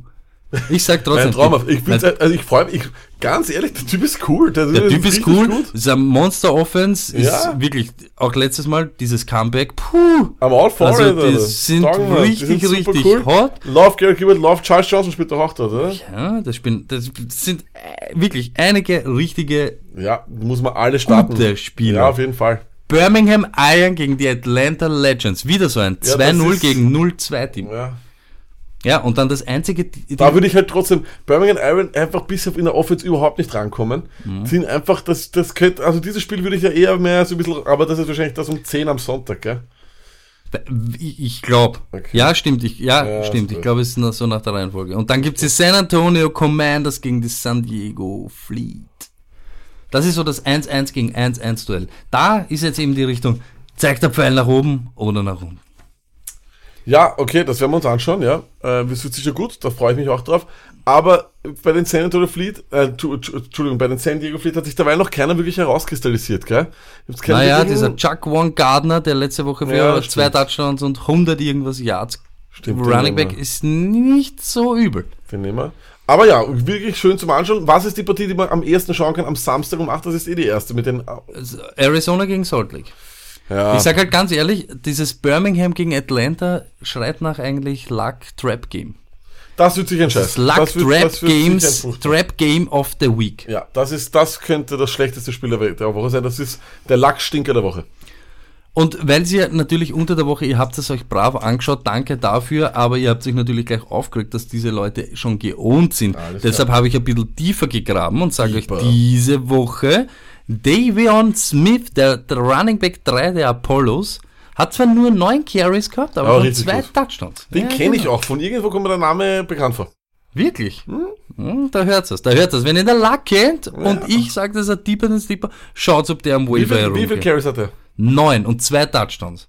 Ich sag trotzdem.
Traumhaft. Ich, find's, also ich freue mich, ich, ganz ehrlich, der Typ ist cool. Der,
der Typ ist
richtig
cool.
Gut.
Ist ein Monster Offense. Ist
Ja.
wirklich, auch letztes Mal, dieses Comeback. Puh.
I'm all for
Also,
it,
die sind
Sagen wir, die
richtig,
sind
richtig
cool.
hot.
Love Gary Gilbert, Love Charles Johnson spielt doch auch dort, oder?
Ja, das, bin, das sind äh, wirklich einige richtige
Ja, muss man alle starten.
gute Spieler.
Ja, auf jeden Fall.
Birmingham Iron gegen die Atlanta Legends. Wieder so ein
Ja,
2-0
das ist-
gegen 0-2 Team.
Ja.
Ja, und dann das einzige,
Da würde ich halt trotzdem Birmingham Iron einfach bis auf in der Offense überhaupt nicht rankommen.
Mhm.
Sind einfach, das, das könnte, also dieses Spiel würde ich ja eher mehr so ein bisschen, aber das ist wahrscheinlich das um 10 am Sonntag, gell?
Ich, glaube.
Okay.
Ja, stimmt. Ich, ja,
Ja,
stimmt. Ich glaube, es ist so nach der Reihenfolge. Und dann gibt's die San Antonio Commanders gegen die San Diego Fleet. Das ist so das 1-1 gegen 1-1 Duell. Da ist jetzt eben die Richtung, zeigt der Pfeil nach oben oder nach unten.
Ja, okay, das werden wir uns anschauen, ja. Äh, das wird sicher gut, da freue ich mich auch drauf. Aber bei den San Antonio Fleet, äh, Entschuldigung, bei den San Diego Fleet hat sich dabei noch keiner wirklich herauskristallisiert, gell?
Naja, dieser Chuck One Gardner, der letzte Woche für
Ja,
zwei. Touchdowns und 100 irgendwas Yards
Stimmt,
Running Back ist nicht so übel.
Den nehmen wir. Aber ja, wirklich schön zum Anschauen. Was ist die Partie, die man am ersten schauen kann? Am Samstag um 8, das ist eh die erste mit den.
Also Arizona gegen Salt Lake.
Ja,
Ich sag halt ganz ehrlich, dieses Birmingham gegen Atlanta schreit nach eigentlich Luck Trap Game.
das wird sich entscheiden.
Das Luck
Das wird-
Trap
das
Games. Trap Game of the Week.
Ja, das ist, das könnte das schlechteste Spiel der Welt- der Woche sein. Das ist der Lackstinker der Woche.
Und weil sie natürlich unter der Woche, ihr habt es euch brav angeschaut, danke dafür, aber ihr habt sich natürlich gleich aufgeregt, dass diese Leute schon geohnt sind.
Alles
Deshalb habe ich ein bisschen tiefer gegraben und sage euch diese Woche, Davion Smith, der, der Running Back 3 der Apollos, hat zwar nur neun Carries gehabt, aber,
Aber richtig
zwei
gut.
Touchdowns.
Den
Ja,
kenne ich
genau.
auch. Von irgendwo kommt mir der Name bekannt vor.
Wirklich? Hm, da hört's es, da hört's es. Wenn ihr den Luck kennt und ich sage, das ist ein Deeper den Sleeper, schaut, ob der am Waiver
viel, wie viel
herumgeht.
Carries hat er?
Neun und zwei Touchdowns.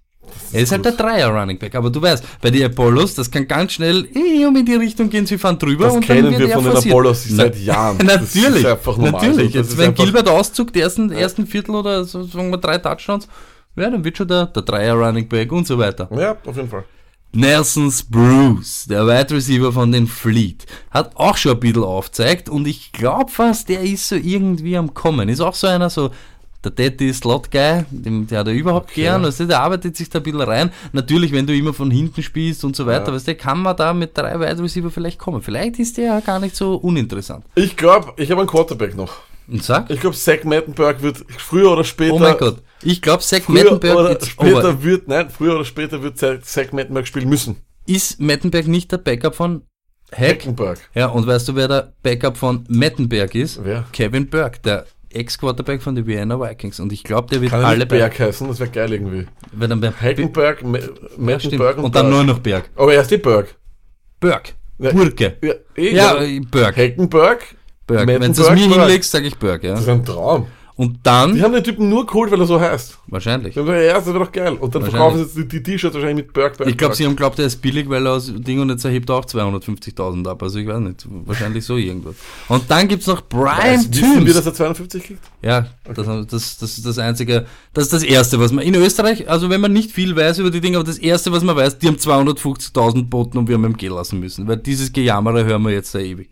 Er ist halt der Dreier Running Back, aber du weißt, bei den Apollos, das kann ganz schnell eh um in die Richtung gehen, sie fahren drüber
Das
und
kennen
dann
wir von den. Apollos seit Jahren.
Natürlich, natürlich. Jetzt, wenn Gilbert auszug, die ersten, ersten Viertel oder so, sagen wir drei Touchdowns, ja, dann wird schon der, der Dreier Running Back und so weiter.
Ja, auf jeden Fall.
Nelson's Bruce, der Wide Receiver von den Fleet, hat auch schon ein bisschen aufgezeigt und ich glaube fast, der ist so irgendwie am Kommen. Ist auch so einer, so der Daddy Slot Guy, dem, der hat er überhaupt gern, weißt du, der arbeitet sich da ein bisschen rein. Natürlich, wenn du immer von hinten spielst und so weiter,
Ja.
weißt du, kann man da mit drei Wide Receiver vielleicht kommen. Vielleicht ist der ja gar nicht so uninteressant.
Ich glaube, ich habe einen Quarterback noch.
Und sag?
Ich glaube, Zach Mettenberg wird früher oder später.
Oh mein Gott. Ich glaube, Zach
Früher
Mettenberg
oder später
over.
wird, nein, früher oder später wird Zach Zach Mettenberg spielen müssen.
Ist Mettenberg nicht der Backup von Hack?
Heckenberg.
Ja, und weißt du, wer der Backup von Mettenberg ist?
Wer?
Kevin Burke, der Ex-Quarterback von den Vienna Vikings. Und ich glaube, der wird
Kann
alle
Berg heißen, das wäre geil irgendwie.
Weil dann
Heckenberg. Mettenberg
Und dann
Berg.
nur noch Berg.
Aber erst die Berg.
Burke.
Ja,
Burke.
Ja, eh,
Ja,
ja.
äh, Burke.
Heckenberg.
Burke. Wenn du es mir hinlegst, sage ich Burke, ja.
Das ist ein Traum.
Und
Die
dann,
haben den Typen nur geholt, weil er so heißt.
wahrscheinlich.
Die haben gesagt, ja, das wäre doch geil. Und dann verkaufen sie jetzt die- die T-Shirts wahrscheinlich mit Berg,
Ich glaube, sie haben glaubt, er ist billig, weil er aus Ding und jetzt erhebt er auch 250.000 ab. Also ich weiß nicht, wahrscheinlich so irgendwas. Und dann gibt's noch Brian
Weiß, wissen wir,
Toombs.
dass er 52 kriegt?
Ja, das, das, das ist das Einzige, das ist das Erste, was man in Österreich, also wenn man nicht viel weiß über die Dinge, aber das Erste, was man weiß, die haben 250.000 boten und wir haben gehen lassen müssen, weil dieses Gejammere hören wir jetzt da ewig.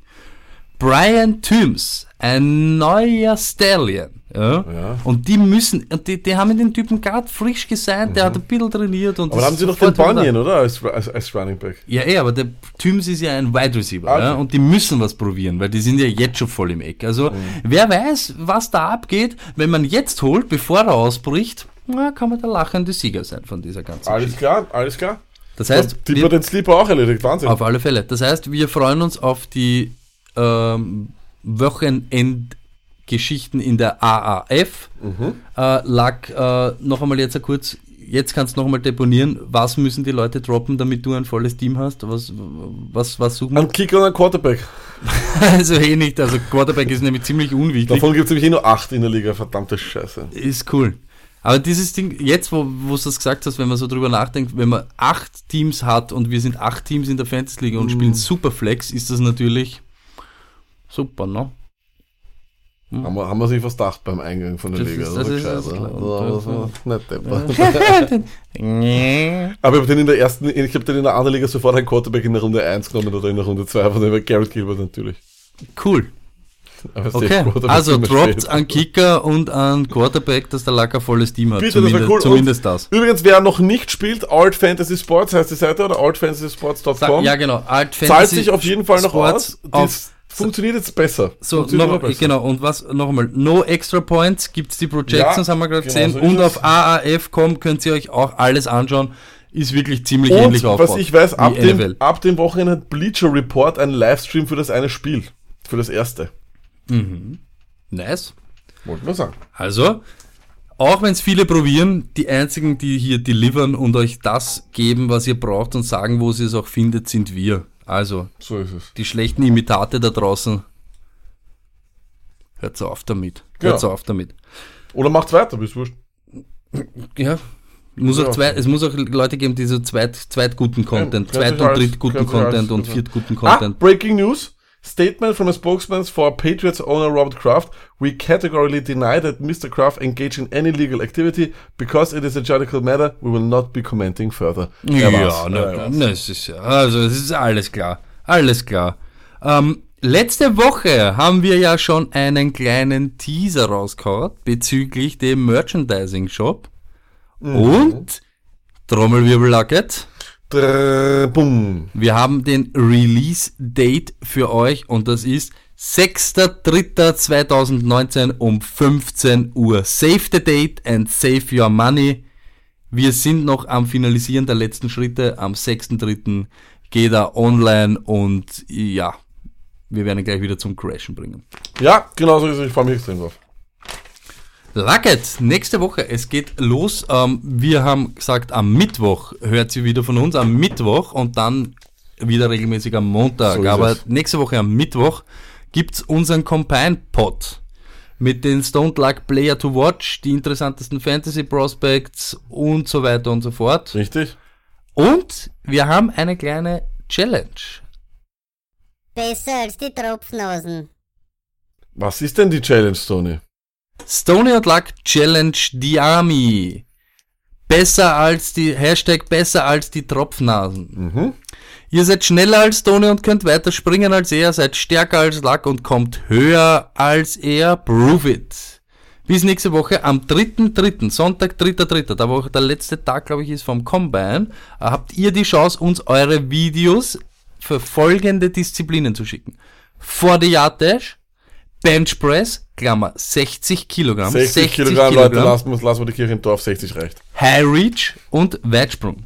Brian Toombs, ein neuer Stallion, ja,
Ja.
und die müssen, und die, die haben den Typen gerade frisch gesigned, der hat ein bisschen trainiert und
Aber haben sie noch den. Bunyan, oder? Als, als, als Running Back.
Ja, eh, aber der Tüms ist ja ein Wide Receiver,
Okay.
ja, und die müssen was probieren, weil die sind ja jetzt schon voll im Eck. Also,
Mhm.
wer weiß, was da abgeht, wenn man jetzt holt, bevor er ausbricht, na, kann man der lachende Sieger sein von dieser ganzen
Alles
Geschichte.
klar, alles klar.
Das heißt,
die
wir,
den Sleeper auch erledigt, Wahnsinn.
auf alle Fälle. Das heißt, wir freuen uns auf die ähm, Wochenendgeschichten in der AAF.
Mhm.
Äh, lag äh, noch einmal jetzt kurz, jetzt kannst du noch einmal deponieren, was müssen die Leute droppen, damit du ein volles Team hast? Was, was, was suchen wir?
Ein Kicker und ein Quarterback.
Also eh nicht, also Quarterback ist nämlich ziemlich unwichtig.
Davon gibt es nämlich eh nur 8 in der Liga, verdammte Scheiße.
Ist cool. Aber dieses Ding, jetzt wo wo du das gesagt hast, wenn man so drüber nachdenkt, wenn man acht Teams hat und wir sind acht Teams in der Fantasy League und spielen Superflex, ist das natürlich super, ne?
Haben, wir, haben wir sich was gedacht beim Eingang von der
Das
Liga.
ist-
Das
das
ist
ist- das?
Das war nicht deppert. Aber ich habe den in der ersten, ich habe den in der anderen Liga sofort einen Quarterback in der Runde 1 genommen oder in der Runde 2, von dem war Garrett Gilbert natürlich.
Cool. Okay. Also droppt an Kicker und an Quarterback, dass der Lacker volles Team hat.
Bitte, das
zumindest
cool.
zumindest das.
Übrigens, wer noch nicht spielt, Alt Fantasy Sports heißt die Seite oder altfantasysports.com.
Ja, genau. Alt
Zahlt
Fantasy
sich auf jeden Fall noch
Sports
aus.
auf
Das funktioniert jetzt besser.
So, noch,
besser.
genau, und was noch einmal, no extra points gibt's die Projections,
Ja,
haben wir gerade
genau
gesehen,
so
und
es.
auf AAF.com könnt ihr euch auch alles anschauen, ist wirklich ziemlich
Und
ähnlich aufgebaut.
was ich weiß, ab dem,
NFL.
ab dem Wochenende hat Bleacher Report einen Livestream für das eine Spiel. Für das erste.
Nice.
Wollte nur sagen.
Also, auch wenn es viele probieren, die einzigen, die hier delivern und euch das geben, was ihr braucht und sagen, wo ihr es auch findet, sind wir. Also,
So ist es.
die schlechten Imitate da draußen, hört auf damit. Hört
Ja.
auf damit.
Oder macht's weiter, bis wurscht.
Ja. Muss
Ja.
auch zwei, es muss auch Leute geben, die so zweit, zweitguten Content,
könnt
zweit- und
alles-
drittguten
könnt sich alles-
Content und viertguten
Ah,
Content.
Breaking News. Statement from a spokesman for Patriots owner Robert Kraft. We categorically deny that Mr. Kraft engaged in any legal activity. Because it is a judicial matter, we will not be commenting further. Er
Ja,
Er war's.
na, es ist ja, also es ist alles klar. Alles klar. Ähm, letzte Woche haben wir ja schon einen kleinen Teaser rausgehauen bezüglich dem Merchandising-Shop.
Mhm.
Und, Trommelwirbel-Lacket,
Drrr, bumm.
wir haben den Release-Date für euch und das ist 6.3.2019 um 15 Uhr. Save the date and save your money. Wir sind noch am Finalisieren der letzten Schritte. Am 6.3. geht er online und ja, wir werden ihn gleich wieder zum Crashen bringen.
Ja, genau so ist es. Ich freue mich extrem drauf.
Lucket, nächste Woche, es geht los. Ähm, wir haben gesagt, am Mittwoch hört sie wieder von uns, am Mittwoch und dann wieder regelmäßig am Montag.
So
Aber
es.
nächste Woche am Mittwoch gibt's unseren Combine-Pod mit den Stone Luck Player to Watch, die interessantesten Fantasy Prospects und so weiter und so fort.
Richtig?
Und wir haben eine kleine Challenge.
Besser als die Tropfnasen.
Was ist denn die Challenge, Tony?
Stony und Luck Challenge the Army. Besser als die, Hashtag besser als die Tropfnasen.
Mhm.
Ihr seid schneller als Tony und könnt weiter springen als er, seid stärker als Luck und kommt höher als er. Prove it. Bis nächste Woche am 3.3., Sonntag 3.3., da wo der letzte Tag, glaube ich, ist vom Combine, habt ihr die Chance, uns eure Videos für folgende Disziplinen zu schicken. 40 Yard Dash, Bench Press, Klammer, 60 Kilogramm,
60, Kilogramm, Leute, lassen wir, lassen wir die Kirche im Dorf, 60 reicht.
High Reach und Weitsprung.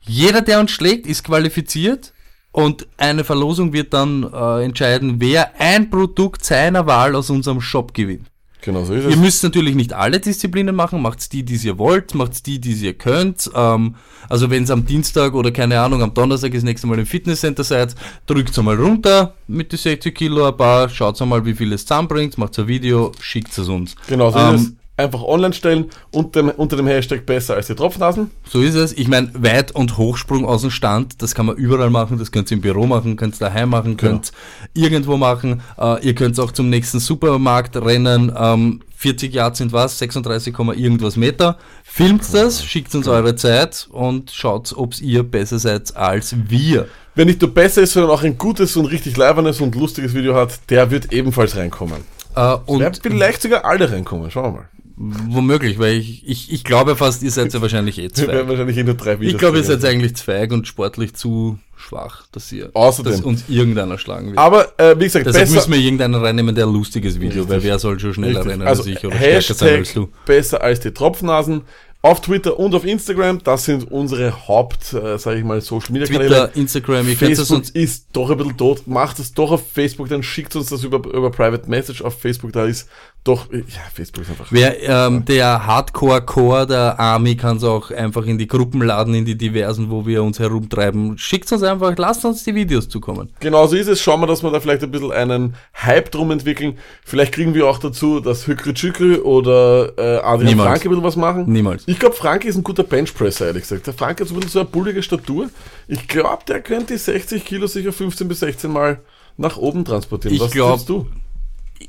Jeder, der uns schlägt, ist qualifiziert und eine Verlosung wird dann äh, entscheiden, wer ein Produkt seiner Wahl aus unserem Shop gewinnt.
Genau so ist
Ihr
es.
müsst natürlich nicht alle Disziplinen machen, macht's die, die ihr wollt, macht's die, die ihr könnt. Ähm, also wenn es am Dienstag oder keine Ahnung, am Donnerstag das nächste Mal im Fitnesscenter seid, drückt's einmal runter mit die 60 Kilo ein paar, schaut einmal, wie viel es zusammenbringt, macht ein Video, schickt es uns.
Genau so
Ähm,
ist es. Einfach online stellen unter dem, unter dem Hashtag besser als die Tropfnasen.
So ist es. Ich meine, Weit- und Hochsprung aus dem Stand, das kann man überall machen. Das könnt ihr im Büro machen, könnt ihr daheim machen, könnt irgendwo machen. Äh, ihr könnt auch zum nächsten Supermarkt rennen. Ähm, 40 Yards sind was, 36, Komma irgendwas Meter. Filmt das, schickt uns eure Zeit und schaut, ob ihr besser seid als wir.
Wer nicht nur besser ist, sondern auch ein gutes und richtig leibernes und lustiges Video hat, der wird ebenfalls reinkommen.
Äh, und
vielleicht sogar alle reinkommen. Schauen wir mal.
Womöglich, weil ich, ich, ich glaube fast, ihr seid ja wahrscheinlich eh
Wir werden wahrscheinlich eh nur drei Videos
Ich glaube, ihr seid eigentlich zweig und sportlich zu schwach, dass ihr
Außerdem.
dass uns irgendeiner schlagen wird.
Aber äh, wie gesagt,
Deshalb
besser,
müssen wir irgendeinen reinnehmen, der ein lustiges Video,
Richtig.
weil wer soll schon schneller
Richtig.
rennen
also
als ich oder stärker sein als
Hashtag
du.
besser als die Tropfnasen. Auf Twitter und auf Instagram, das sind unsere Haupt, äh, sage ich mal, Social Media Kanäle.
Twitter, Instagram, es
Facebook
uns.
ist doch ein bisschen tot. Macht es doch auf Facebook, dann schickt uns das über, über Private Message auf Facebook. Da ist doch, ja, Facebook ist einfach.
Wer ähm, der Hardcore-Core der Army kann es auch einfach in die Gruppen laden, in die diversen, wo wir uns herumtreiben. Schickt uns einfach, lasst uns die Videos zukommen.
Genau so ist es. Schauen wir, dass wir da vielleicht ein bisschen einen Hype drum entwickeln. Vielleicht kriegen wir auch dazu, dass Hückri Tschückri oder äh, Adrian
Niemals.
Franke ein bisschen was machen.
Niemals.
Ich glaube, Franke ist ein guter Benchpresser, ehrlich gesagt. Der Franke hat so ein bisschen so eine bullige Statur. Ich glaube, der könnte die 60 Kilo sicher 15 bis 16 Mal nach oben transportieren.
Ich
was
glaub-
du?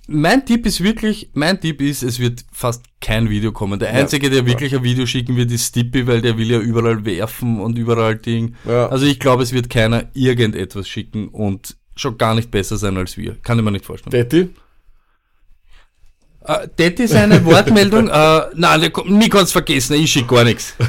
Mein Tipp ist wirklich, mein Tipp ist, es wird fast kein Video kommen. Der Einzige, der wirklich ein Video schicken wird, ist Stippy, weil der will ja überall werfen und überall Ding.
Ja.
Also ich glaube, es wird keiner irgendetwas schicken und schon gar nicht besser sein als wir. Kann ich mir nicht vorstellen.
Detti?
Äh, das ist eine Wortmeldung. äh, nein, mich kannst vergessen, ich schicke gar nichts.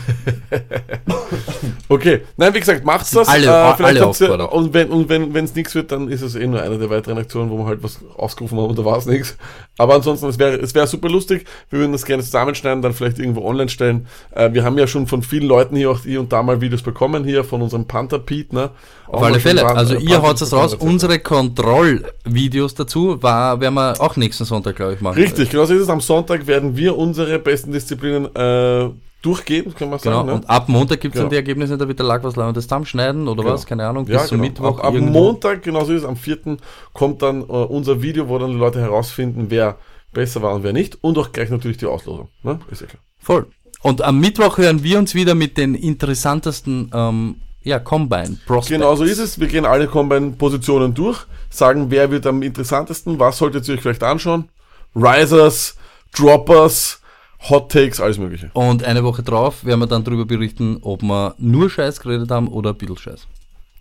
Okay, nein, wie gesagt, macht's das.
alle-
vielleicht
alle
und wenn und wenn wenn's nichts wird, dann ist es eh nur eine der weiteren Aktionen, wo wir halt was ausgerufen haben und da war's nichts. Aber ansonsten, es wäre es wäre super lustig. Wir würden das gerne zusammenschneiden, dann vielleicht irgendwo online stellen. Äh, wir haben ja schon von vielen Leuten hier auch hier und da mal Videos bekommen hier von unserem Panther Pete, ne?
Auf alle Fälle. Also ihr haut es raus. Unsere Kontrollvideos dazu war, werden wir auch nächsten Sonntag, glaube ich, machen.
Richtig, genau so ist es. Am Sonntag werden wir unsere besten Disziplinen äh, durchgehen, kann man
Genau.
sagen. ne?
Und ab Montag gibt es
Genau.
dann die Ergebnisse, da wird der Lack was und das zusammenschneiden oder
Genau.
was, keine Ahnung, bis
Ja,
zum
genau.
Mittwoch.
Ab, ab. Montag, genau so ist es, am 4. kommt dann äh, unser Video, wo dann die Leute herausfinden, wer besser war und wer nicht. Und auch gleich natürlich die Auslosung. Ne? Ist ja klar.
Voll. Und am Mittwoch hören wir uns wieder mit den interessantesten ähm, ja, Combine, Prospects.
Genau so ist es. Wir gehen alle Combine-Positionen durch, sagen, wer wird am interessantesten, was solltet ihr euch vielleicht anschauen. Risers, Droppers, Hot Takes, alles mögliche.
Und eine Woche drauf werden wir dann darüber berichten, ob wir nur Scheiß geredet haben oder ein bisschen Scheiß.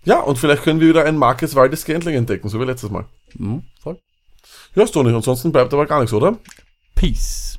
Ja, und vielleicht können wir wieder ein Marcus Waldes Scantling entdecken, so wie letztes Mal.
Mhm, voll.
Ja, Toni, ansonsten bleibt aber gar nichts, oder?
Peace.